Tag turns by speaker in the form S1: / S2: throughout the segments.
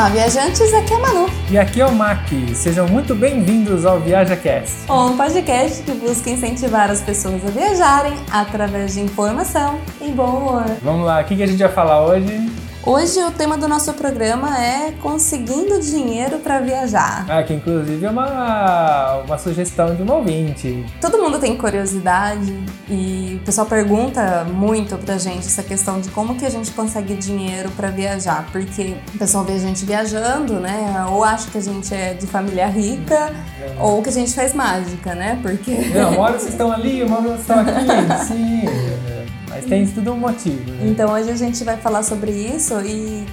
S1: Olá, viajantes, aqui é a Manu.
S2: E aqui é o Mac. Sejam muito bem-vindos ao ViajaCast.
S1: Um podcast que busca incentivar as pessoas a viajarem através de informação e bom humor.
S2: Vamos lá, o que a gente vai falar hoje?
S1: Hoje o tema do nosso programa é conseguindo dinheiro para viajar.
S2: Ah, que inclusive é uma, uma sugestão de um ouvinte.
S1: Todo mundo tem curiosidade e o pessoal pergunta muito pra gente essa questão de como que a gente consegue dinheiro para viajar, porque o pessoal vê a gente viajando, né? Ou acha que a gente é de família rica, é. ou que a gente faz mágica, né? Porque
S2: Não, uma hora vocês estão ali, uma hora vocês estão aqui. Sim. Mas tem tudo um motivo. Né?
S1: Então hoje a gente vai falar sobre isso e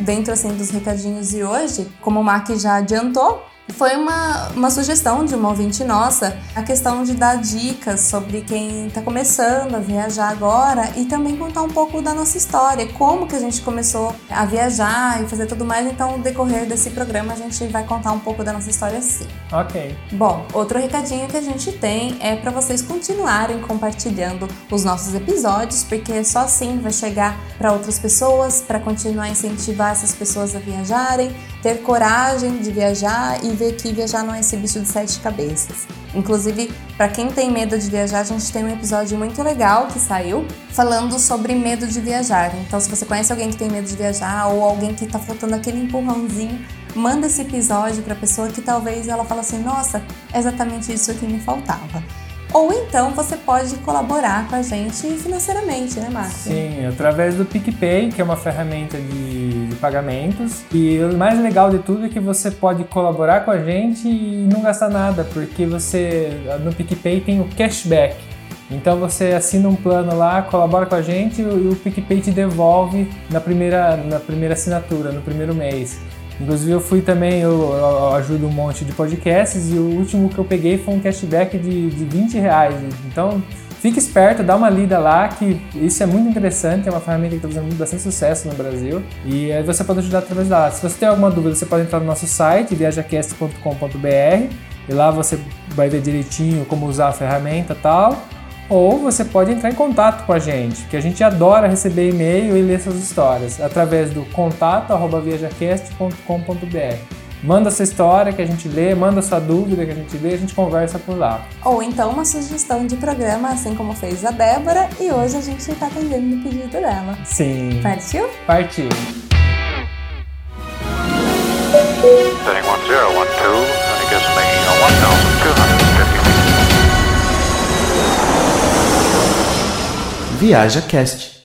S1: dentro assim dos recadinhos de hoje, como o Mark já adiantou, foi uma, uma sugestão de uma ouvinte nossa a questão de dar dicas sobre quem está começando a viajar agora e também contar um pouco da nossa história, como que a gente começou a viajar e fazer tudo mais. Então, no decorrer desse programa, a gente vai contar um pouco da nossa história sim.
S2: Ok.
S1: Bom, outro recadinho que a gente tem é para vocês continuarem compartilhando os nossos episódios, porque só assim vai chegar para outras pessoas, para continuar a incentivar essas pessoas a viajarem, ter coragem de viajar e ver que viajar não é esse bicho de sete cabeças. Inclusive, para quem tem medo de viajar, a gente tem um episódio muito legal que saiu falando sobre medo de viajar. Então, se você conhece alguém que tem medo de viajar ou alguém que está faltando aquele empurrãozinho, manda esse episódio para a pessoa que talvez ela fale assim: "Nossa, é exatamente isso que me faltava". Ou então você pode colaborar com a gente financeiramente, né, Marcos?
S2: Sim, através do PicPay, que é uma ferramenta de, de, pagamentos. E o mais legal de tudo é que você pode colaborar com a gente e não gastar nada, porque você no PicPay tem o cashback. Então você assina um plano lá, colabora com a gente e o PicPay te devolve na primeira, na primeira assinatura, no primeiro mês. Inclusive eu fui também, eu, eu, ajudo um monte de podcasts e o último que eu peguei foi um cashback de, de 20 reais. Então fique esperto, dá uma lida lá, que isso é muito interessante, é uma ferramenta que está fazendo bastante sucesso no Brasil e aí você pode ajudar através lá. Se você tem alguma dúvida, você pode entrar no nosso site, viajacast.com.br e lá você vai ver direitinho como usar a ferramenta e tal ou você pode entrar em contato com a gente, que a gente adora receber e-mail e ler suas histórias, através do contato@viajacast.com.br. Manda sua história que a gente lê, manda sua dúvida que a gente lê, a gente conversa por lá.
S1: Ou então uma sugestão de programa, assim como fez a Débora, e hoje a gente está atendendo o pedido dela.
S2: Sim.
S1: Partiu?
S2: Partiu. 31, 0, 1, 2,
S3: Viaja Cast.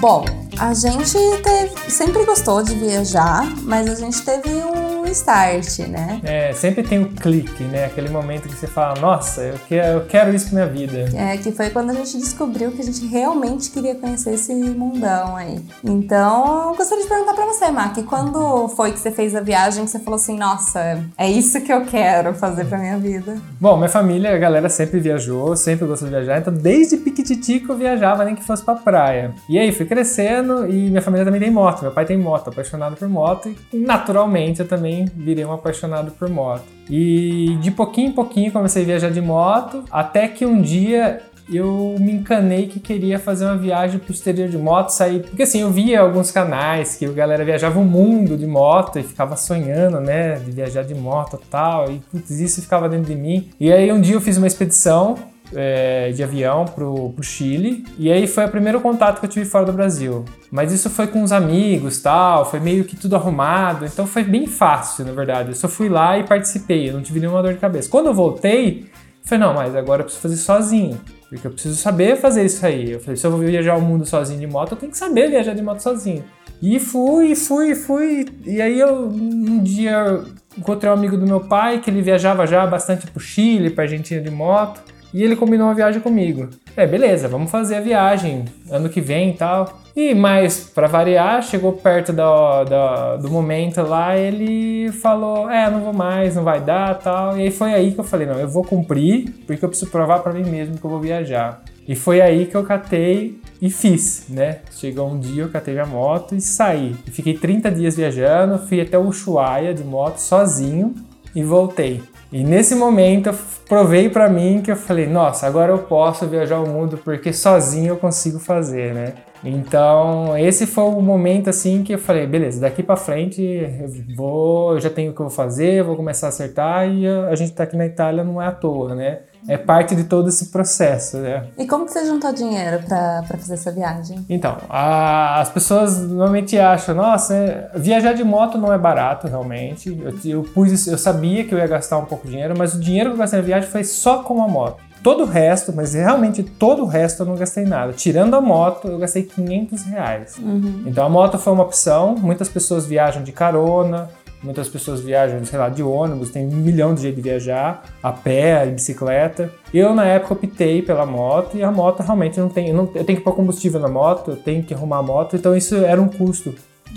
S1: Bom, a gente teve, sempre gostou de viajar, mas a gente teve um start, né?
S2: É, sempre tem o clique, né? Aquele momento que você fala, nossa, eu quero, eu quero isso pra minha vida.
S1: É, que foi quando a gente descobriu que a gente realmente queria conhecer esse mundão aí. Então, eu gostaria de perguntar pra você, Mac, quando foi que você fez a viagem que você falou assim, nossa, é isso que eu quero fazer pra minha vida?
S2: Bom, minha família, a galera sempre viajou, sempre gostou de viajar, então desde piquititico eu viajava, nem que fosse pra praia. E aí, fui crescendo e minha família também tem moto, meu pai tem moto, apaixonado por moto e naturalmente eu também virei um apaixonado por moto. E de pouquinho em pouquinho comecei a viajar de moto, até que um dia eu me encanei que queria fazer uma viagem pro exterior de moto, sair. Porque assim, eu via alguns canais que a galera viajava o mundo de moto e ficava sonhando, né, de viajar de moto e tal, e putz, isso ficava dentro de mim. E aí um dia eu fiz uma expedição é, de avião pro, pro Chile. E aí foi o primeiro contato que eu tive fora do Brasil. Mas isso foi com os amigos tal, foi meio que tudo arrumado. Então foi bem fácil, na verdade. Eu só fui lá e participei, eu não tive nenhuma dor de cabeça. Quando eu voltei, falei, não, mas agora eu preciso fazer sozinho. Porque eu preciso saber fazer isso aí. Eu falei, se eu vou viajar o mundo sozinho de moto, eu tenho que saber viajar de moto sozinho. E fui, fui, fui. E aí eu um dia encontrei um amigo do meu pai que ele viajava já bastante pro Chile, pra Argentina de moto. E ele combinou uma viagem comigo. É, beleza, vamos fazer a viagem ano que vem e tal. E mais, para variar, chegou perto do, do, do, momento lá, ele falou: É, não vou mais, não vai dar tal. E aí foi aí que eu falei: Não, eu vou cumprir, porque eu preciso provar para mim mesmo que eu vou viajar. E foi aí que eu catei e fiz, né? Chegou um dia, eu catei minha moto e saí. E fiquei 30 dias viajando, fui até o Ushuaia de moto sozinho e voltei. E nesse momento eu provei para mim que eu falei, nossa, agora eu posso viajar o mundo porque sozinho eu consigo fazer, né? Então, esse foi o momento assim que eu falei, beleza, daqui para frente eu vou, eu já tenho o que eu vou fazer, vou começar a acertar e a, gente tá aqui na Itália não é à toa, né? É parte de todo esse processo, né?
S1: E como que você juntou dinheiro para fazer essa viagem?
S2: Então, a, as pessoas normalmente acham, nossa, é, viajar de moto não é barato, realmente. Eu, eu, pus, eu sabia que eu ia gastar um pouco de dinheiro, mas o dinheiro que eu gastei na viagem foi só com a moto. Todo o resto, mas realmente todo o resto eu não gastei nada. Tirando a moto, eu gastei 500 reais. Uhum. Então a moto foi uma opção. Muitas pessoas viajam de carona, muitas pessoas viajam, sei lá, de ônibus, tem um milhão de jeitos de viajar, a pé, em bicicleta. Eu, na época, optei pela moto e a moto realmente não tem. Não, eu tenho que pôr combustível na moto, eu tenho que arrumar a moto, então isso era um custo.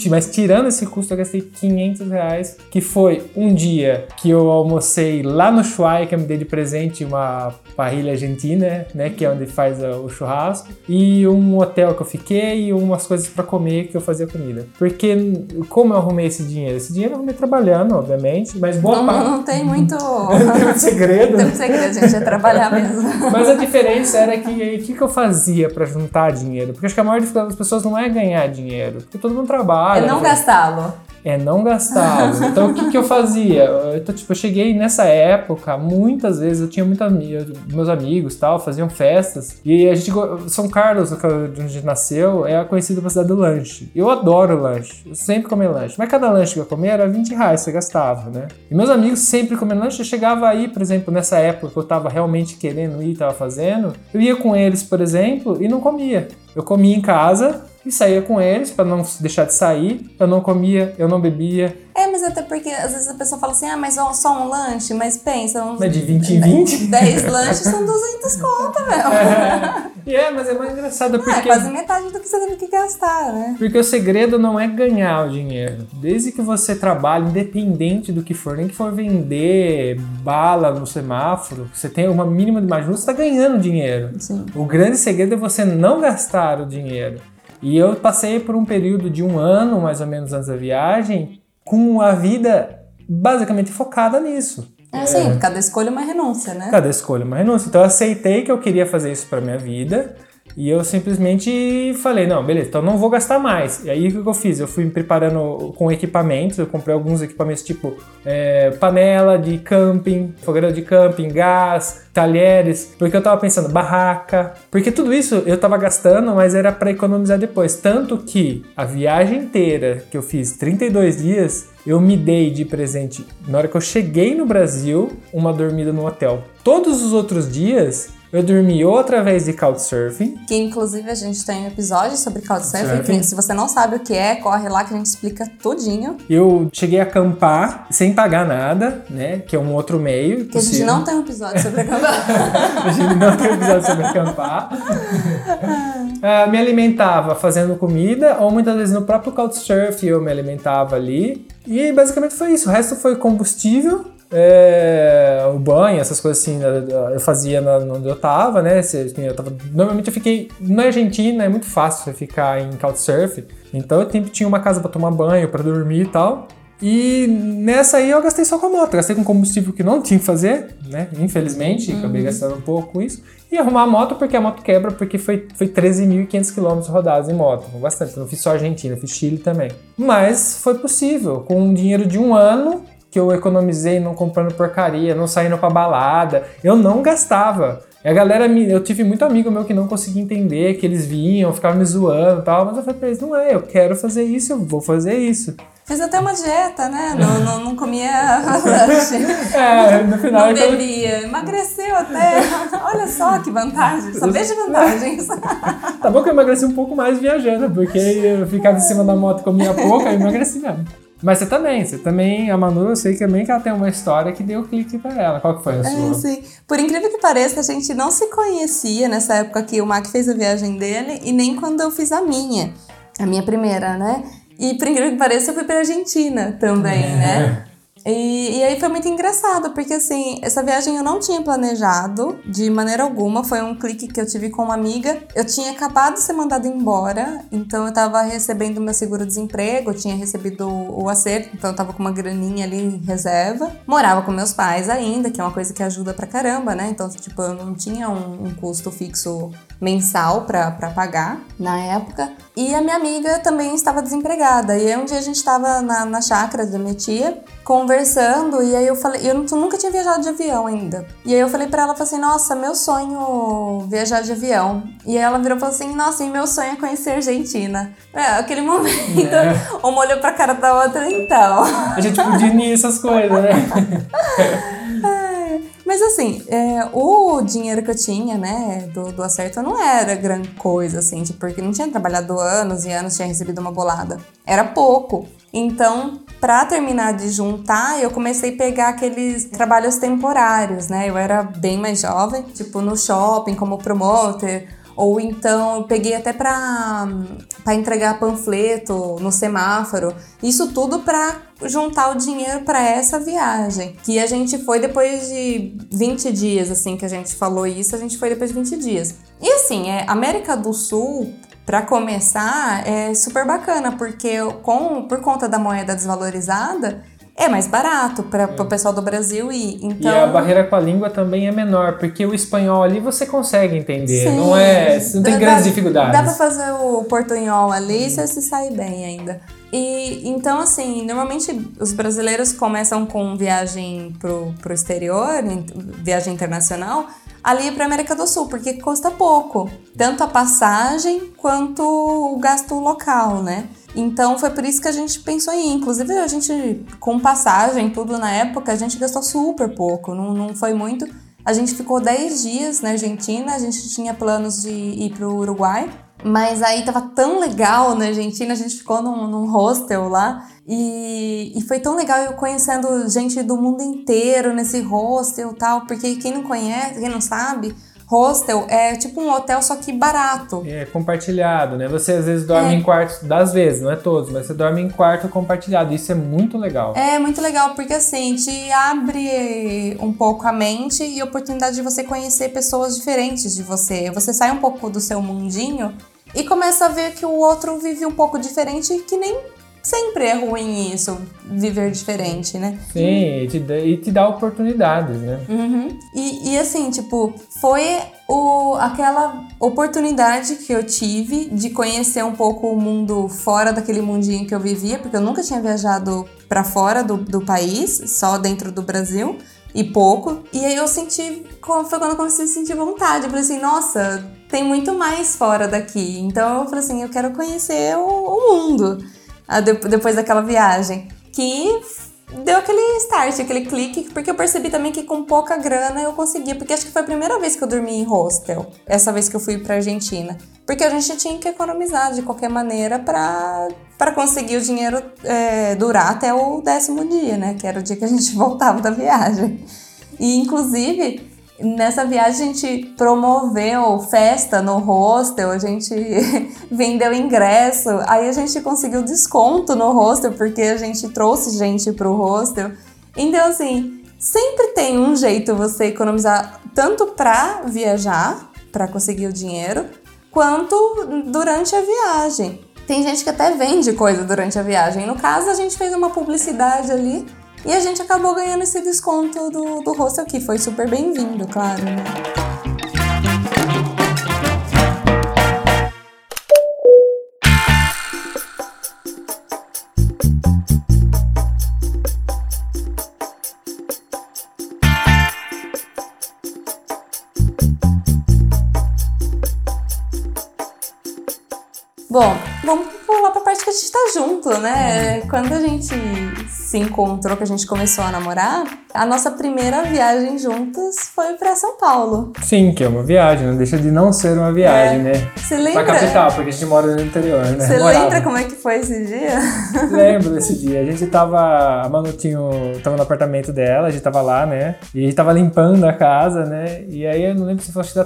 S2: Mas tirando esse custo, eu gastei 500 reais, que foi um dia que eu almocei lá no Chuai, que eu me dei de presente uma parrilha argentina, né, que é onde faz o churrasco, e um hotel que eu fiquei e umas coisas para comer que eu fazia comida. Porque como eu arrumei esse dinheiro? Esse dinheiro eu arrumei trabalhando, obviamente, mas boa
S1: não,
S2: parte...
S1: Não tem muito...
S2: tem muito segredo.
S1: tem muito segredo, gente, é trabalhar mesmo.
S2: mas a diferença era que o que, que eu fazia para juntar dinheiro? Porque acho que a maior dificuldade das pessoas não é ganhar dinheiro, porque todo mundo trabalha.
S1: É não gastá-lo
S2: é não gastá-lo. Então o que, que eu fazia? Eu, tipo, eu cheguei nessa época, muitas vezes eu tinha muitos amigos, meus amigos tal, faziam festas. E a gente, São Carlos, onde a gente nasceu, é conhecido pela cidade do lanche. Eu adoro lanche, eu sempre comi lanche. Mas cada lanche que eu comia era 20 reais, você gastava, né? E meus amigos sempre comendo lanche, eu chegava aí, por exemplo, nessa época que eu tava realmente querendo ir, tava fazendo, eu ia com eles, por exemplo, e não comia. Eu comia em casa, e saía com eles para não deixar de sair. Eu não comia, eu não bebia.
S1: É, mas até porque às vezes a pessoa fala assim: ah, mas só um lanche, mas pensa. Uns,
S2: mas de 20 em 20?
S1: 10 lanches são 200 conto, velho.
S2: É, é, mas é mais engraçado porque.
S1: é quase metade do que você teve que gastar, né?
S2: Porque o segredo não é ganhar o dinheiro. Desde que você trabalhe, independente do que for, nem que for vender bala no semáforo, você tem uma mínima de margem, você está ganhando dinheiro.
S1: Sim.
S2: O grande segredo é você não gastar o dinheiro. E eu passei por um período de um ano, mais ou menos, antes da viagem, com a vida basicamente focada nisso.
S1: É, sim, é. cada escolha é uma renúncia, né?
S2: Cada escolha é uma renúncia. Então eu aceitei que eu queria fazer isso para minha vida e eu simplesmente falei, não, beleza, então não vou gastar mais. E aí o que eu fiz? Eu fui me preparando com equipamentos, eu comprei alguns equipamentos tipo é, panela de camping, fogueira de camping, gás, talheres, porque eu tava pensando barraca, porque tudo isso eu tava gastando, mas era para economizar depois. Tanto que a viagem inteira que eu fiz, 32 dias, eu me dei de presente, na hora que eu cheguei no Brasil, uma dormida no hotel. Todos os outros dias eu dormi outra vez de Couchsurfing.
S1: Que inclusive a gente tem um episódio sobre Couchsurfing. Se você não sabe o que é, corre lá que a gente explica tudinho.
S2: Eu cheguei a acampar sem pagar nada, né? Que é um outro meio.
S1: Que a gente não tem um episódio sobre acampar.
S2: a gente não tem um episódio sobre acampar. uh, me alimentava fazendo comida, ou muitas vezes no próprio Couchsurfing eu me alimentava ali. E basicamente foi isso. O resto foi combustível é, o banho, essas coisas assim, eu fazia na, onde eu tava, né? Eu tava, normalmente eu fiquei. Na Argentina é muito fácil você ficar em Couchsurf, então eu sempre tinha uma casa para tomar banho, para dormir e tal. E nessa aí eu gastei só com a moto, gastei com combustível que não tinha que fazer, né? Infelizmente, uhum. acabei gastando um pouco com isso. E arrumar a moto porque a moto quebra, porque foi, foi 13.500 km rodados em moto. Bastante. Não fiz só Argentina, fiz Chile também. Mas foi possível. Com um dinheiro de um ano, que eu economizei não comprando porcaria, não saindo pra balada. Eu não gastava. E a galera, me, eu tive muito amigo meu que não conseguia entender, que eles vinham, ficavam me zoando e tal, mas eu falei pra eles, não é, eu quero fazer isso, eu vou fazer isso.
S1: Fiz até uma dieta, né? Não, não, não comia lanche.
S2: É, no final.
S1: Não bebia. Emagreceu até. Olha só que vantagem. Só vejo vantagens.
S2: tá bom que eu emagreci um pouco mais viajando, porque eu ficava em cima da moto, comia pouco, aí emagreci mesmo. Mas você também, você também, a Manu, eu sei também que ela tem uma história que deu clique para ela. Qual que foi a é, sua?
S1: É, sim. Por incrível que pareça, a gente não se conhecia nessa época que o Mac fez a viagem dele e nem quando eu fiz a minha. A minha primeira, né? E por incrível que pareça, eu fui pra Argentina também, é. né? E, e, aí foi muito engraçado, porque assim, essa viagem eu não tinha planejado de maneira alguma. Foi um clique que eu tive com uma amiga. Eu tinha acabado de ser mandada embora, então eu tava recebendo meu seguro-desemprego, eu tinha recebido o acerto, então eu tava com uma graninha ali em reserva. Morava com meus pais ainda, que é uma coisa que ajuda pra caramba, né? Então, tipo, eu não tinha um, um custo fixo mensal para pagar na época. E a minha amiga também estava desempregada. E aí um dia a gente estava na, na chácara da minha tia, conversando, e aí eu falei, eu nunca tinha viajado de avião ainda. E aí eu falei para ela, falei assim, nossa, meu sonho viajar de avião. E aí ela virou e falou assim, nossa, e meu sonho é conhecer a Argentina. É, aquele momento, é. uma olhou pra cara da outra, então.
S2: A gente podia unir essas coisas, né?
S1: Mas assim, é, o dinheiro que eu tinha, né, do, do acerto não era grande coisa, assim, tipo, porque não tinha trabalhado anos e anos, tinha recebido uma bolada. Era pouco. Então, para terminar de juntar, eu comecei a pegar aqueles trabalhos temporários, né? Eu era bem mais jovem, tipo no shopping como promoter, ou então eu peguei até para entregar panfleto no semáforo. Isso tudo para juntar o dinheiro para essa viagem. Que a gente foi depois de 20 dias, assim, que a gente falou isso, a gente foi depois de 20 dias. E assim, é, América do Sul, para começar, é super bacana, porque com, por conta da moeda desvalorizada, é mais barato para o é. pessoal do Brasil ir. Então...
S2: E a barreira com a língua também é menor, porque o espanhol ali você consegue entender, Sim. não é, não tem dá, grandes dificuldades.
S1: Dá para fazer o portunhol ali e você se sai bem ainda. E então, assim, normalmente os brasileiros começam com viagem pro, pro exterior, viagem internacional, ali para América do Sul, porque custa pouco, tanto a passagem quanto o gasto local, né? Então foi por isso que a gente pensou em. Inclusive, a gente, com passagem, tudo na época, a gente gastou super pouco, não, não foi muito. A gente ficou 10 dias na Argentina, a gente tinha planos de ir pro Uruguai, mas aí tava tão legal na Argentina, a gente ficou num, num hostel lá. E, e foi tão legal eu conhecendo gente do mundo inteiro nesse hostel tal, porque quem não conhece, quem não sabe, Hostel é tipo um hotel, só que barato.
S2: É compartilhado, né? Você às vezes dorme é. em quartos, das vezes, não é todos, mas você dorme em quarto compartilhado. Isso é muito legal.
S1: É muito legal, porque assim, te abre um pouco a mente e a oportunidade de você conhecer pessoas diferentes de você. Você sai um pouco do seu mundinho e começa a ver que o outro vive um pouco diferente que nem sempre é ruim isso, viver diferente, né?
S2: Sim, e te, dá, e te dá oportunidades, né?
S1: Uhum. E, e assim, tipo, foi o, aquela oportunidade que eu tive de conhecer um pouco o mundo fora daquele mundinho que eu vivia, porque eu nunca tinha viajado para fora do, do país, só dentro do Brasil e pouco. E aí eu senti, foi quando eu comecei a sentir vontade. Eu falei assim, nossa, tem muito mais fora daqui. Então eu falei assim, eu quero conhecer o, o mundo depois daquela viagem. Que deu aquele start, aquele clique, porque eu percebi também que com pouca grana eu conseguia, porque acho que foi a primeira vez que eu dormi em hostel, essa vez que eu fui pra Argentina. Porque a gente tinha que economizar de qualquer maneira para conseguir o dinheiro é, durar até o décimo dia, né? Que era o dia que a gente voltava da viagem. E inclusive Nessa viagem a gente promoveu festa no hostel, a gente vendeu ingresso, aí a gente conseguiu desconto no hostel porque a gente trouxe gente pro hostel. Então assim, sempre tem um jeito você economizar tanto para viajar, para conseguir o dinheiro, quanto durante a viagem. Tem gente que até vende coisa durante a viagem. No caso, a gente fez uma publicidade ali e a gente acabou ganhando esse desconto do, do hostel que foi super bem-vindo, claro. Né? Bom, vamos pular pra parte que a gente tá junto, né? Quando a gente se encontrou, que a gente começou a namorar, a nossa primeira viagem juntas foi para São Paulo.
S2: Sim, que é uma viagem, não deixa de não ser uma viagem, é. né?
S1: Você lembra?
S2: Pra capital, porque a gente mora no interior, né?
S1: Você lembra como é que foi esse dia?
S2: Lembro desse dia. A gente tava. A Manu tinha, tava no apartamento dela, a gente tava lá, né? E a gente tava limpando a casa, né? E aí eu não lembro se fosse da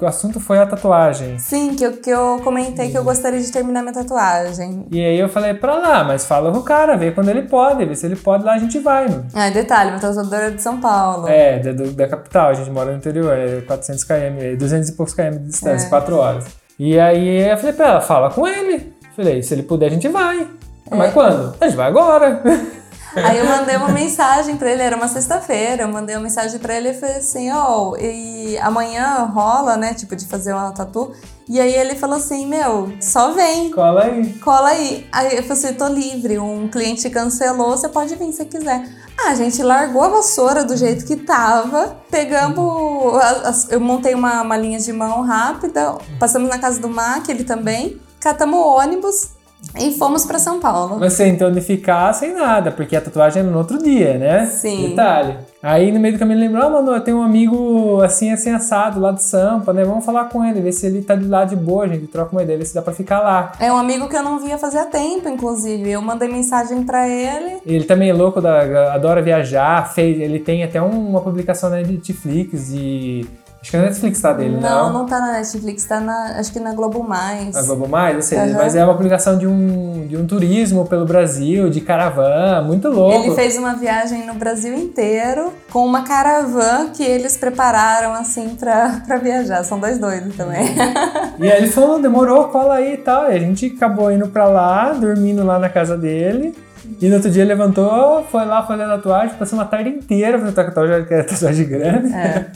S2: o assunto foi a tatuagem.
S1: Sim, que eu, que eu comentei que eu gostaria de terminar minha tatuagem.
S2: E aí eu falei pra lá, mas fala com o cara, vê quando ele pode, se ele pode lá, a gente vai, mano.
S1: Ah, detalhe, meu tatuador é de São Paulo.
S2: É, da, da capital, a gente mora no interior, é 400 km, 200 e poucos km de distância, é. 4 horas. E aí eu falei pra ela, fala com ele. Falei, se ele puder, a gente vai. É. Mas quando? A gente vai agora.
S1: Aí eu mandei uma mensagem pra ele, era uma sexta-feira, eu mandei uma mensagem pra ele e falei assim, ó, oh, e amanhã rola, né, tipo, de fazer uma tatu. E aí ele falou assim, meu, só vem.
S2: Cola aí.
S1: Cola aí. Aí eu falei assim, tô livre, um cliente cancelou, você pode vir se quiser. Ah, a gente largou a vassoura do jeito que tava, pegamos, eu montei uma, uma linha de mão rápida, passamos na casa do Mac, ele também, catamos o ônibus, e fomos para São Paulo.
S2: Mas sem tonificar, sem nada, porque a tatuagem é no outro dia, né?
S1: Sim.
S2: Detalhe. Aí no meio do caminho lembrou, ah, mano, eu tenho um amigo assim, assim, assado lá de Sampa, né? Vamos falar com ele, ver se ele tá de lá de boa, gente. Troca uma ideia, ver se dá pra ficar lá.
S1: É um amigo que eu não via fazia tempo, inclusive. Eu mandei mensagem para ele.
S2: Ele também é louco, da, adora viajar, fez, ele tem até uma publicação na Netflix de Acho que é na Netflix tá dele,
S1: não? Não, não tá na Netflix, tá na, acho que na Globo Mais.
S2: Na Globo Mais, eu sei, uhum. mas é uma publicação de um, de um turismo pelo Brasil, de caravana, muito louco.
S1: Ele fez uma viagem no Brasil inteiro com uma caravana que eles prepararam, assim, pra, pra viajar. São dois doidos também.
S2: E aí ele falou, demorou, cola aí e tal. E a gente acabou indo pra lá, dormindo lá na casa dele. E no outro dia levantou, foi lá fazer a tatuagem, passou uma tarde inteira fazendo tatuagem, que era tatuagem grande. É.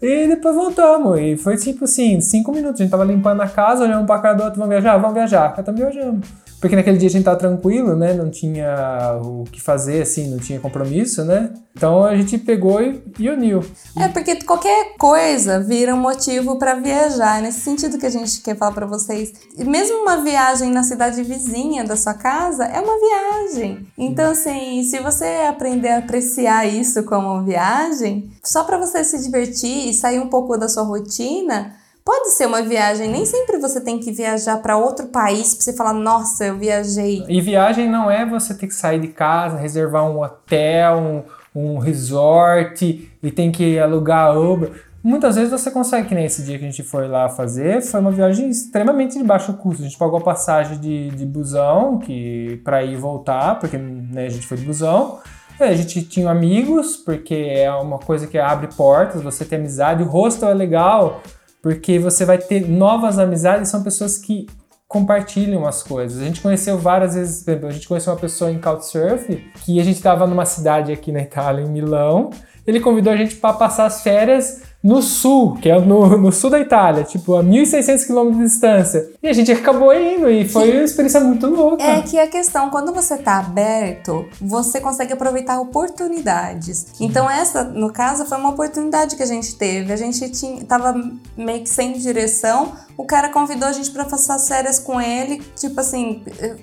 S2: e depois voltamos. E foi tipo assim, cinco minutos. A gente tava limpando a casa, olhando pra cara do outro, vamos viajar? Vamos viajar. Já estamos viajando. Porque naquele dia a gente tava tranquilo, né? Não tinha o que fazer, assim, não tinha compromisso, né? Então a gente pegou e, e uniu.
S1: É, porque qualquer coisa vira um motivo para viajar. É nesse sentido que a gente quer falar para vocês. Mesmo uma viagem na cidade vizinha da sua casa é uma viagem. Então, assim, se você aprender a apreciar isso como viagem, só para você se divertir e sair um pouco da sua rotina Pode ser uma viagem, nem sempre você tem que viajar para outro país para você falar, nossa, eu viajei.
S2: E viagem não é você ter que sair de casa, reservar um hotel, um, um resort e tem que alugar Uber. Muitas vezes você consegue, que nem esse dia que a gente foi lá fazer, foi uma viagem extremamente de baixo custo. A gente pagou a passagem de, de busão que para ir e voltar, porque né, a gente foi de busão. A gente tinha amigos, porque é uma coisa que abre portas, você tem amizade. O hostel é legal, porque você vai ter novas amizades, são pessoas que compartilham as coisas. A gente conheceu várias vezes, a gente conheceu uma pessoa em Couchsurf, que a gente estava numa cidade aqui na Itália, em Milão, ele convidou a gente para passar as férias no sul, que é no, no sul da Itália, tipo, a 1.600 km de distância. E a gente acabou indo e foi uma experiência muito louca.
S1: É que a questão, quando você tá aberto, você consegue aproveitar oportunidades. Então essa, no caso, foi uma oportunidade que a gente teve. A gente tinha, tava meio que sem direção, o cara convidou a gente para passar férias com ele, tipo assim,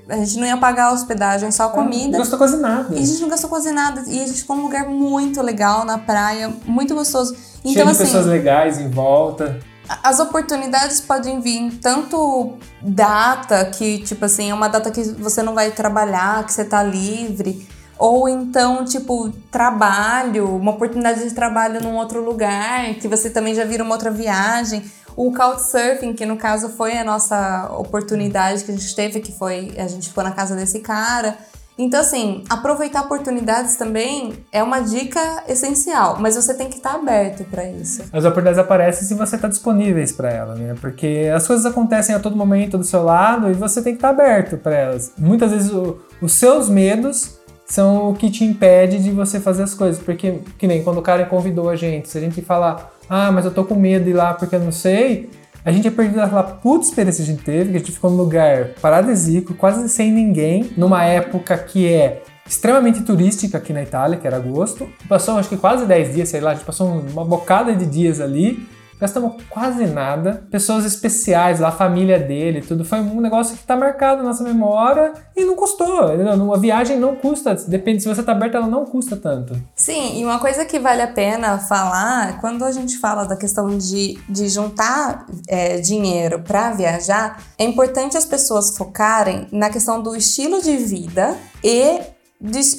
S1: a gente não ia pagar a hospedagem, só a é, comida.
S2: não gastou quase nada.
S1: E a gente não gastou quase nada. E a gente ficou num lugar muito legal na praia, muito gostoso.
S2: Então, Cheio de assim, pessoas legais em volta.
S1: As oportunidades podem vir tanto data, que, tipo assim, é uma data que você não vai trabalhar, que você tá livre. Ou então, tipo, trabalho, uma oportunidade de trabalho num outro lugar, que você também já vira uma outra viagem. O Couchsurfing, que no caso foi a nossa oportunidade que a gente teve, que foi a gente ficou na casa desse cara. Então, assim, aproveitar oportunidades também é uma dica essencial, mas você tem que estar aberto para isso.
S2: As oportunidades aparecem se você está disponível para elas, né? Porque as coisas acontecem a todo momento do seu lado e você tem que estar aberto para elas. Muitas vezes o, os seus medos são o que te impede de você fazer as coisas. Porque, que nem quando o cara convidou a gente, se a gente falar, ah, mas eu tô com medo de ir lá porque eu não sei a gente é perdido aquela puta experiência que a gente teve, que a gente ficou num lugar paradisíaco, quase sem ninguém, numa época que é extremamente turística aqui na Itália, que era agosto. Passou acho que quase 10 dias, sei lá, a gente passou uma bocada de dias ali gastamos quase nada. Pessoas especiais lá, a família dele, tudo. Foi um negócio que tá marcado na nossa memória e não custou. Uma viagem não custa, depende, se você tá aberto, ela não custa tanto.
S1: Sim, e uma coisa que vale a pena falar, quando a gente fala da questão de, de juntar é, dinheiro para viajar, é importante as pessoas focarem na questão do estilo de vida e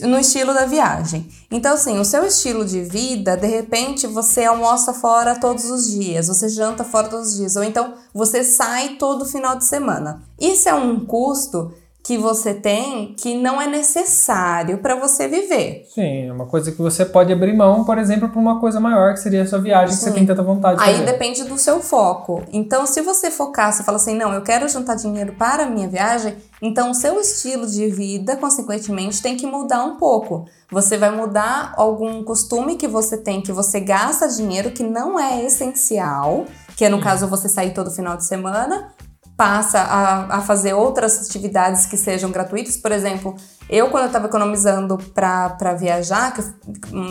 S1: no estilo da viagem. Então, assim, o seu estilo de vida, de repente, você almoça fora todos os dias, você janta fora todos os dias, ou então você sai todo final de semana. Isso é um custo que você tem que não é necessário para você viver.
S2: Sim, é uma coisa que você pode abrir mão, por exemplo, para uma coisa maior, que seria a sua viagem, Sim. que você tem tanta vontade de
S1: Aí
S2: fazer.
S1: depende do seu foco. Então, se você focar, você fala assim, não, eu quero juntar dinheiro para a minha viagem, então o seu estilo de vida, consequentemente, tem que mudar um pouco. Você vai mudar algum costume que você tem, que você gasta dinheiro que não é essencial, que é no caso você sair todo final de semana, passa a, a fazer outras atividades que sejam gratuitas. Por exemplo, eu, quando eu estava economizando para viajar, que,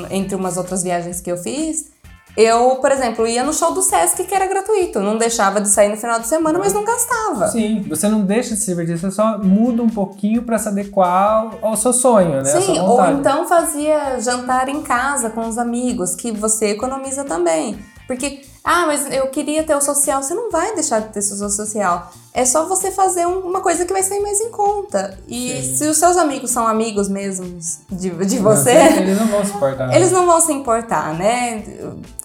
S1: entre umas outras viagens que eu fiz, eu, por exemplo, ia no show do Sesc que era gratuito. Não deixava de sair no final de semana, mas não gastava.
S2: Sim, você não deixa de se divertir, você só muda um pouquinho para se adequar ao seu sonho, né?
S1: Sim, ou então fazia jantar em casa com os amigos, que você economiza também. Porque ah, mas eu queria ter o social. Você não vai deixar de ter o social. É só você fazer uma coisa que vai sair mais em conta. E Sim. se os seus amigos são amigos mesmos de, de você.
S2: Não, eles não vão se importar.
S1: Eles não vão se importar, né?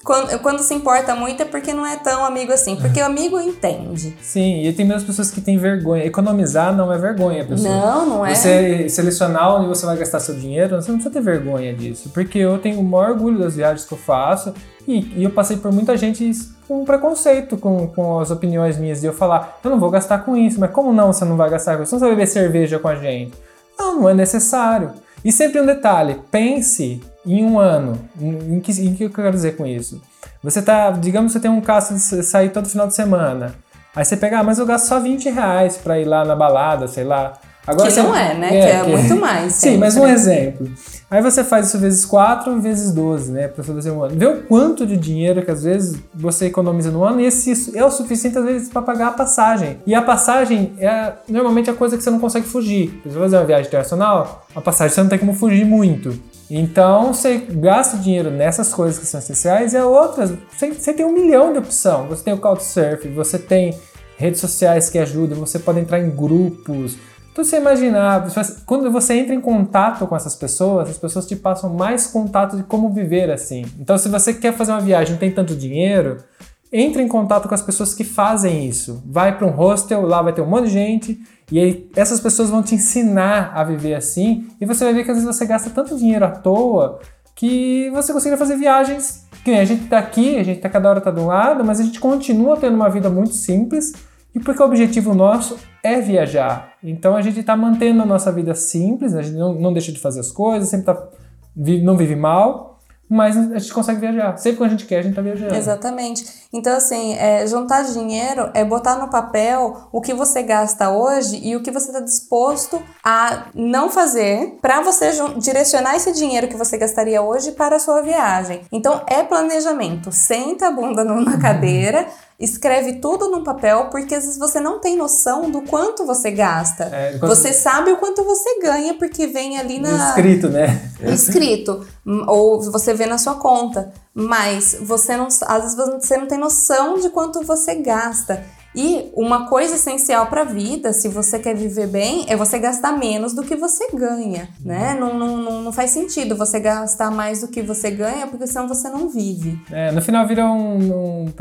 S1: Quando, quando se importa muito é porque não é tão amigo assim. Porque o amigo
S2: entende.Sim, e tem mesmo pessoas que têm vergonha. Economizar não é vergonha, pessoal.
S1: Não, não é.
S2: Você selecionar onde você vai gastar seu dinheiro, você não precisa ter vergonha disso. Porque eu tenho o maior orgulho das viagens que eu faço. E, e eu passei por muita gente com preconceito com, com as opiniões minhas de eu falar, eu não vou gastar com isso, mas como não você não vai gastar com isso? Você não vai beber cerveja com a gente. Não, não é necessário. E sempre um detalhe, pense em um ano. Em que, em que eu quero dizer com isso? Você tá, digamos que você tem um caso de sair todo final de semana. Aí você pega, ah, mas eu gasto só 20 reais pra ir lá na balada, sei lá.
S1: Agora que você, não é, né? É, que é que muito mais.
S2: Sim, mas um exemplo. Aí você faz isso vezes 4 vezes 12, né? Pra fazer um ano. Vê o quanto de dinheiro que às vezes você economiza no ano e esse é o suficiente às vezes para pagar a passagem. E a passagem é normalmente a coisa que você não consegue fugir. Se você fazer uma viagem internacional, a passagem você não tem como fugir muito. Então você gasta dinheiro nessas coisas que são essenciais e a outras, você, você tem um milhão de opção. Você tem o Couchsurfing, você tem redes sociais que ajudam, você pode entrar em grupos, então você imaginar, quando você entra em contato com essas pessoas, as pessoas te passam mais contato de como viver assim. Então se você quer fazer uma viagem não tem tanto dinheiro, entre em contato com as pessoas que fazem isso. Vai para um hostel, lá vai ter um monte de gente, e aí essas pessoas vão te ensinar a viver assim, e você vai ver que às vezes você gasta tanto dinheiro à toa que você consegue fazer viagens que a gente tá aqui, a gente tá cada hora tá de um lado, mas a gente continua tendo uma vida muito simples e porque o objetivo nosso é viajar. Então a gente está mantendo a nossa vida simples, a gente não, não deixa de fazer as coisas, sempre tá, não vive mal, mas a gente consegue viajar. Sempre que a gente quer, a gente tá viajando.
S1: Exatamente. Então, assim, é, juntar dinheiro é botar no papel o que você gasta hoje e o que você está disposto a não fazer para você direcionar esse dinheiro que você gastaria hoje para a sua viagem. Então, é planejamento. Senta a bunda na cadeira escreve tudo num papel, porque às vezes você não tem noção do quanto você gasta. É, quanto... Você sabe o quanto você ganha, porque vem ali na.
S2: Escrito, né?
S1: Escrito. ou você vê na sua conta. Mas você não. Às vezes você não tem noção de quanto você gasta. E uma coisa essencial para a vida, se você quer viver bem, é você gastar menos do que você ganha, né? Não, não, não, não faz sentido você gastar mais do que você ganha, porque senão você não vive.
S2: É, no final vira, um, um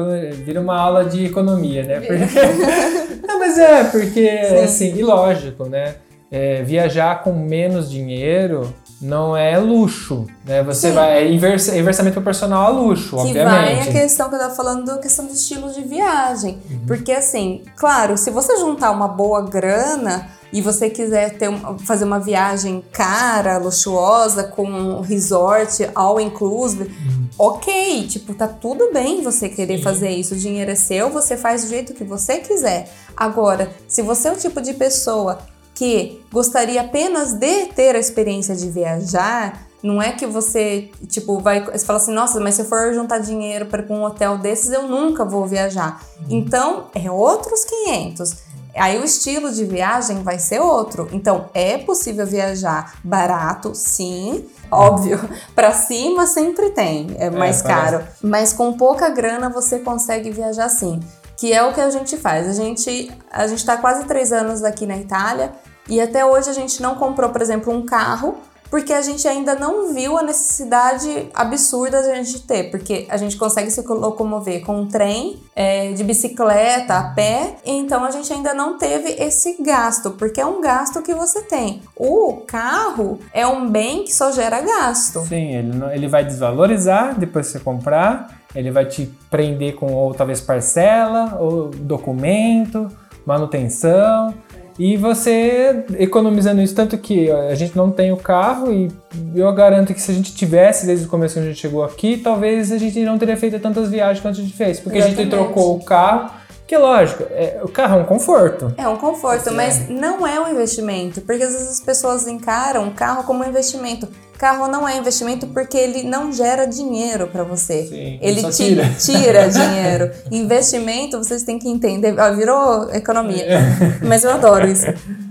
S2: vira uma aula de economia, né? Porque... não, mas é, porque, Sim. assim, e lógico, né? É, viajar com menos dinheiro não é luxo, né? Você Sim. vai é invers, é inversamente proporcional a luxo, que obviamente.
S1: Que vai a questão que eu tava falando, a questão do estilo de viagem. Uhum. Porque assim, claro, se você juntar uma boa grana e você quiser ter, fazer uma viagem cara, luxuosa, com um resort all inclusive, uhum. ok, tipo, tá tudo bem você querer Sim. fazer isso. O dinheiro é seu, você faz do jeito que você quiser. Agora, se você é o tipo de pessoa que gostaria apenas de ter a experiência de viajar, não é que você, tipo, vai. Você fala assim, nossa, mas se eu for juntar dinheiro para um hotel desses, eu nunca vou viajar. Uhum. Então, é outros 500. Aí o estilo de viagem vai ser outro. Então, é possível viajar barato, sim. Óbvio, para cima sempre tem, é, é mais é, caro. Mas com pouca grana você consegue viajar sim. Que é o que a gente faz. A gente a gente está quase três anos aqui na Itália e até hoje a gente não comprou, por exemplo, um carro porque a gente ainda não viu a necessidade absurda de a gente ter, porque a gente consegue se locomover com um trem, é, de bicicleta, a pé, então a gente ainda não teve esse gasto, porque é um gasto que você tem. O carro é um bem que só gera gasto.
S2: Sim, ele, ele vai desvalorizar depois que você comprar, ele vai te prender com ou talvez parcela, ou documento, manutenção. E você economizando isso, tanto que a gente não tem o carro, e eu garanto que se a gente tivesse desde o começo que a gente chegou aqui, talvez a gente não teria feito tantas viagens quanto a gente fez. Porque Exatamente. a gente trocou o carro. Que lógico, é, o carro é um conforto.
S1: É um conforto, mas não é um investimento. Porque às vezes as pessoas encaram o carro como um investimento. Carro não é investimento porque ele não gera dinheiro para você.
S2: Sim,
S1: ele
S2: te tira,
S1: tira dinheiro. Investimento, vocês têm que entender. Ó, virou economia. É. Mas eu adoro isso.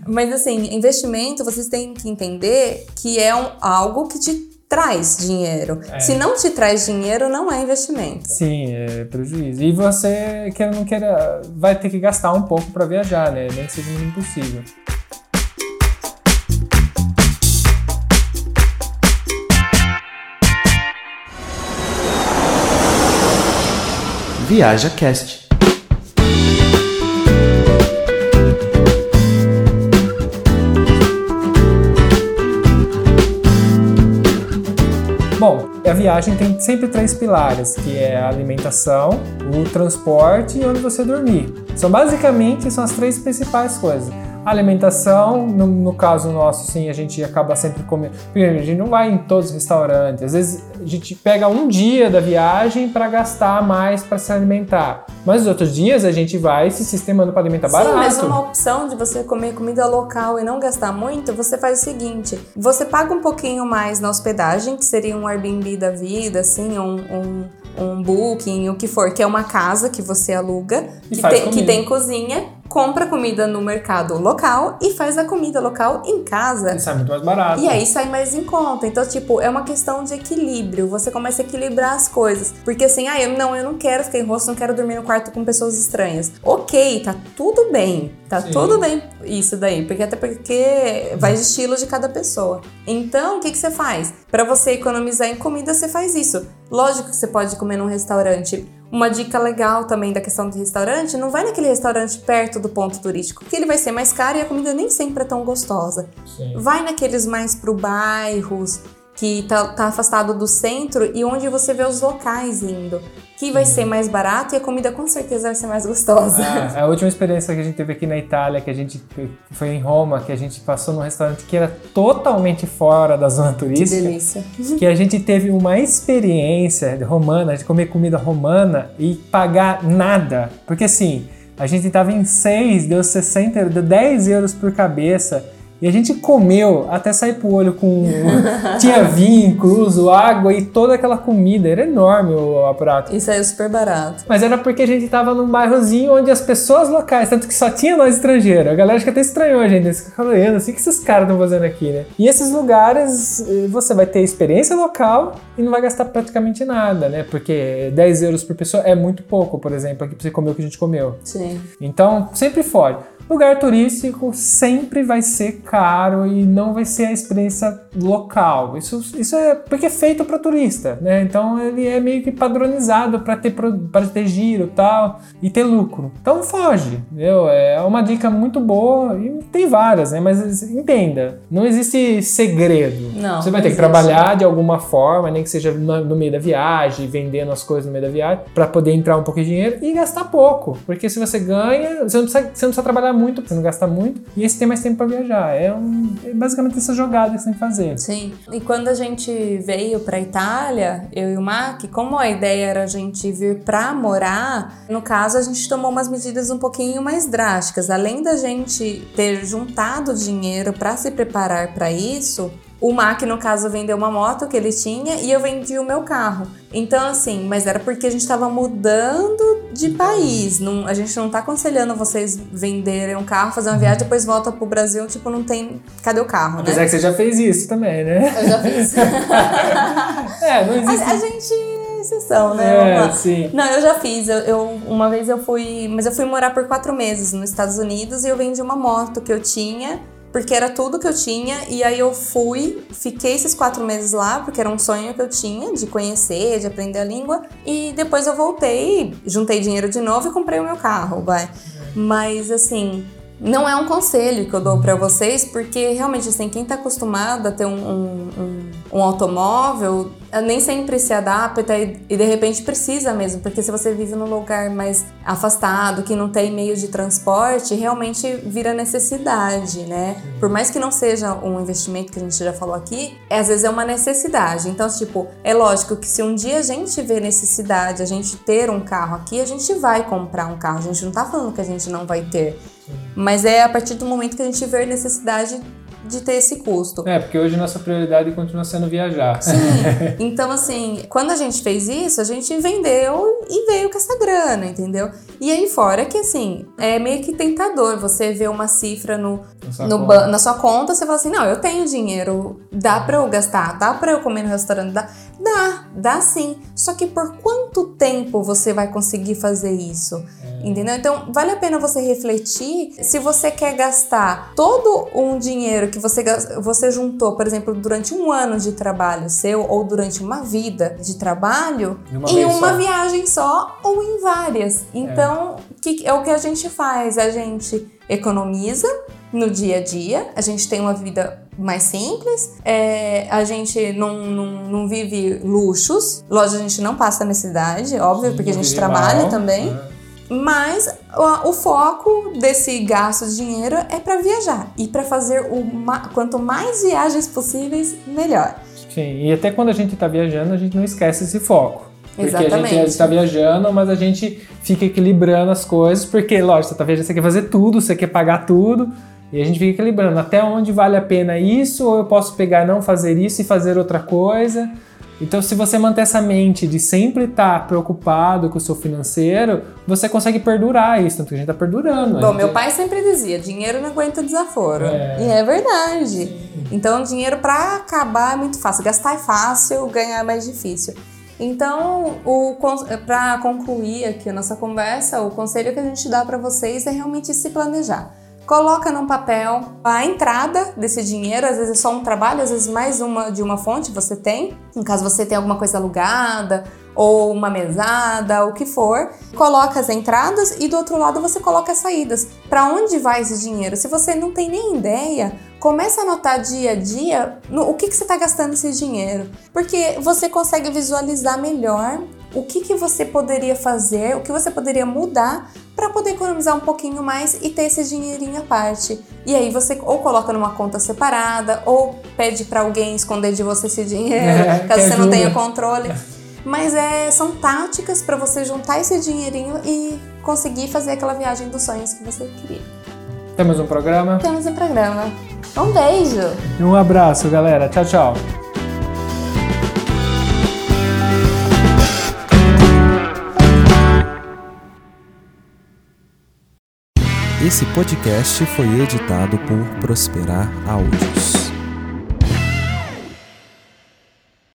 S1: Mas assim, investimento, vocês têm que entender que é um, algo que te traz dinheiro. É. Se não te traz dinheiro, não é investimento.
S2: Sim, é prejuízo. E você, quer não queira, vai ter que gastar um pouco para viajar, né? Nem que seja impossível.
S3: Viaja Cast.
S2: Viagem tem sempre três pilares, que é a alimentação, o transporte e onde você dormir. São basicamente são as três principais coisas alimentação, no, no, caso nosso, sim, a gente acaba sempre comendo. A gente não vai em todos os restaurantes. Às vezes a gente pega um dia da viagem para gastar mais para se alimentar. Mas os outros dias a gente vai se sistemando para alimentar
S1: sim,
S2: barato.
S1: Mas uma opção de você comer comida local e não gastar muito, você faz o seguinte: você paga um pouquinho mais na hospedagem, que seria um Airbnb da vida, assim, um, um um booking, o que for, que é uma casa que você aluga, que tem, que tem, cozinha, compra comida no mercado local e faz a comida local em casa.
S2: E sai muito mais barato.
S1: E aí sai mais em conta. Então, tipo, é uma questão de equilíbrio. Você começa a equilibrar as coisas. Porque assim, ah, eu não, eu não quero ficar em rosto, não quero dormir no quarto com pessoas estranhas. Ok, tá tudo bem. Tá Sim. tudo bem isso daí. Porque até porque vai de estilo de cada pessoa. Então, o que, que você faz? Para você economizar em comida, você faz isso. Lógico que você pode comer num restaurante uma dica legal também da questão do restaurante, não vai naquele restaurante perto do ponto turístico, porque ele vai ser mais caro e a comida nem sempre é tão gostosa. Sim. Vai naqueles mais pro bairros, que tá, tá, afastado do centro e onde você vê os locais indo. Que vai ser mais barato e a comida com certeza vai ser mais gostosa.
S2: Ah, a última experiência que a gente teve aqui na Itália, que a gente foi em Roma, que a gente passou num restaurante que era totalmente fora da zona turística.
S1: Que delícia.
S2: Que a gente teve uma experiência romana, de comer comida romana e pagar nada. Porque assim, a gente tava em seis, deu 60, deu 10 euros por cabeça e a gente comeu até sair pro olho com. Tinha vinho incluso, água e toda aquela comida. Era enorme o, o prato.
S1: Isso aí é super barato.
S2: Mas era porque a gente tava num bairrozinho onde as pessoas locais, tanto que só tinha nós estrangeiros. A galera acho que até estranhou a gente. Esse assim que esses caras estão fazendo aqui, né? E esses lugares eh, você vai ter experiência local e não vai gastar praticamente nada, né? Porque 10 euros por pessoa é muito pouco, por exemplo, aqui pra você comer o que a gente comeu.
S1: Sim.
S2: Então, sempre fora. Lugar turístico sempre vai ser caro e não vai ser a experiência local. Isso, isso é porque é feito para turista, né? Então ele é meio que padronizado para ter para ter giro tal e ter lucro. Então foge, entendeu? É uma dica muito boa e tem várias, né? Mas entenda, não existe segredo.
S1: Não.
S2: Você vai ter que trabalhar de alguma forma, nem que seja no meio da viagem, vendendo as coisas no meio da viagem, para poder entrar um pouco de dinheiro e gastar pouco, porque se você ganha, você não precisa, você não precisa trabalhar muito, pra você não gastar muito, e esse tem mais tempo para viajar. É, um, é, basicamente essa jogada que você tem que fazer.
S1: Sim. E quando a gente veio pra Itália, eu e o Mac, como a ideia era a gente vir pra morar, no caso a gente tomou umas medidas um pouquinho mais drásticas. Além da gente ter juntado dinheiro para se preparar para isso, o Mac, no caso, vendeu uma moto que ele tinha e eu vendi o meu carro. Então, assim, mas era porque a gente estava mudando de país. Não, a gente não tá aconselhando vocês venderem um carro, fazer uma viagem, depois volta pro Brasil, tipo, não tem. Cadê o carro, né?
S2: Apesar que você já fez isso também, né?
S1: Eu já fiz.
S2: é, não existe.
S1: A, a gente é exceção, né?
S2: É, sim.
S1: Não, eu já fiz. Eu, eu, uma vez eu fui. Mas eu fui morar por quatro meses nos Estados Unidos e eu vendi uma moto que eu tinha porque era tudo que eu tinha. E aí eu fui, fiquei esses quatro meses lá, porque era um sonho que eu tinha de conhecer, de aprender a língua. E depois eu voltei, juntei dinheiro de novo e comprei o meu carro, vai. Mas assim, não é um conselho que eu dou para vocês, porque realmente, assim, quem tá acostumado a ter um, um, um, um automóvel nem sempre se adapta e, e de repente precisa mesmo, porque se você vive num lugar mais afastado, que não tem meio de transporte, realmente vira necessidade, né? Por mais que não seja um investimento que a gente já falou aqui, é, às vezes é uma necessidade. Então, tipo, é lógico que se um dia a gente vê necessidade, a gente ter um carro aqui, a gente vai comprar um carro. A gente não tá falando que a gente não vai ter. Mas é a partir do momento que a gente vê necessidade de ter esse custo.
S2: É, porque hoje nossa prioridade continua sendo viajar.
S1: Sim. Então, assim, quando a gente fez isso, a gente vendeu e veio com essa grana, entendeu? E aí fora que, assim, é meio que tentador você ver uma cifra no, na, no sua na sua conta, você fala assim, não, eu tenho dinheiro, dá pra eu gastar, dá pra eu comer no restaurante, dá, dá, dá sim. Só que por quanto tempo você vai conseguir fazer isso? É. Entendeu? Então, vale a pena você refletir se você quer gastar todo um dinheiro que você, você juntou, por exemplo, durante um ano de trabalho seu ou durante uma vida de trabalho em uma só. viagem só ou em várias. Então, é. Que, é o que a gente faz, a gente economiza no dia a dia, a gente tem uma vida mais simples, é, a gente não, não, não vive luxos, lógico, a gente não passa necessidade, óbvio, porque a gente trabalha mal, também. É. Mas o, o, foco desse gasto de dinheiro é para viajar e para fazer o quanto mais viagens possíveis, melhor.
S2: Sim, e até quando a gente está viajando, a gente não esquece esse foco. Porque
S1: Exatamente.
S2: a gente está viajando, mas a gente fica equilibrando as coisas, porque, lógico, você está viajando, você quer fazer tudo, você quer pagar tudo, e a gente fica equilibrando até onde vale a pena isso, ou eu posso pegar e não fazer isso e fazer outra coisa. Então, se você manter essa mente de sempre estar tá preocupado com o seu financeiro, você consegue perdurar isso, tanto que a gente está perdurando.
S1: Bom, meu pai sempre dizia: dinheiro não aguenta desaforo. É. E é verdade. Sim. Então, dinheiro para acabar é muito fácil. Gastar é fácil, ganhar é mais difícil. Então, para concluir aqui a nossa conversa, o conselho que a gente dá para vocês é realmente se planejar coloca num papel a entrada desse dinheiro, às vezes é só um trabalho, às vezes mais uma de uma fonte você tem, no caso você tem alguma coisa alugada ou uma mesada, o que for, coloca as entradas e do outro lado você coloca as saídas. Para onde vai esse dinheiro? Se você não tem nem ideia, começa a anotar dia a dia no, o que, que você está gastando esse dinheiro, porque você consegue visualizar melhor o que, que você poderia fazer, o que você poderia mudar para poder economizar um pouquinho mais e ter esse dinheirinho à parte. E aí você ou coloca numa conta separada ou pede para alguém esconder de você esse dinheiro, é, caso você ajuda. não tenha controle. Mas é, são táticas para você juntar esse dinheirinho e conseguir fazer aquela viagem dos sonhos que você queria.
S2: Temos um programa?
S1: Temos um programa. Um beijo!
S2: E um abraço, galera. Tchau, tchau.
S3: Esse podcast foi editado por Prosperar Áudios.